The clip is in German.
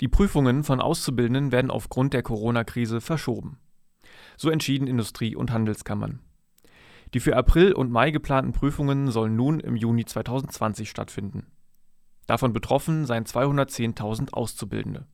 Die Prüfungen von Auszubildenden werden aufgrund der Corona-Krise verschoben. So entschieden Industrie- und Handelskammern. Die für April und Mai geplanten Prüfungen sollen nun im Juni 2020 stattfinden. Davon betroffen seien 210.000 Auszubildende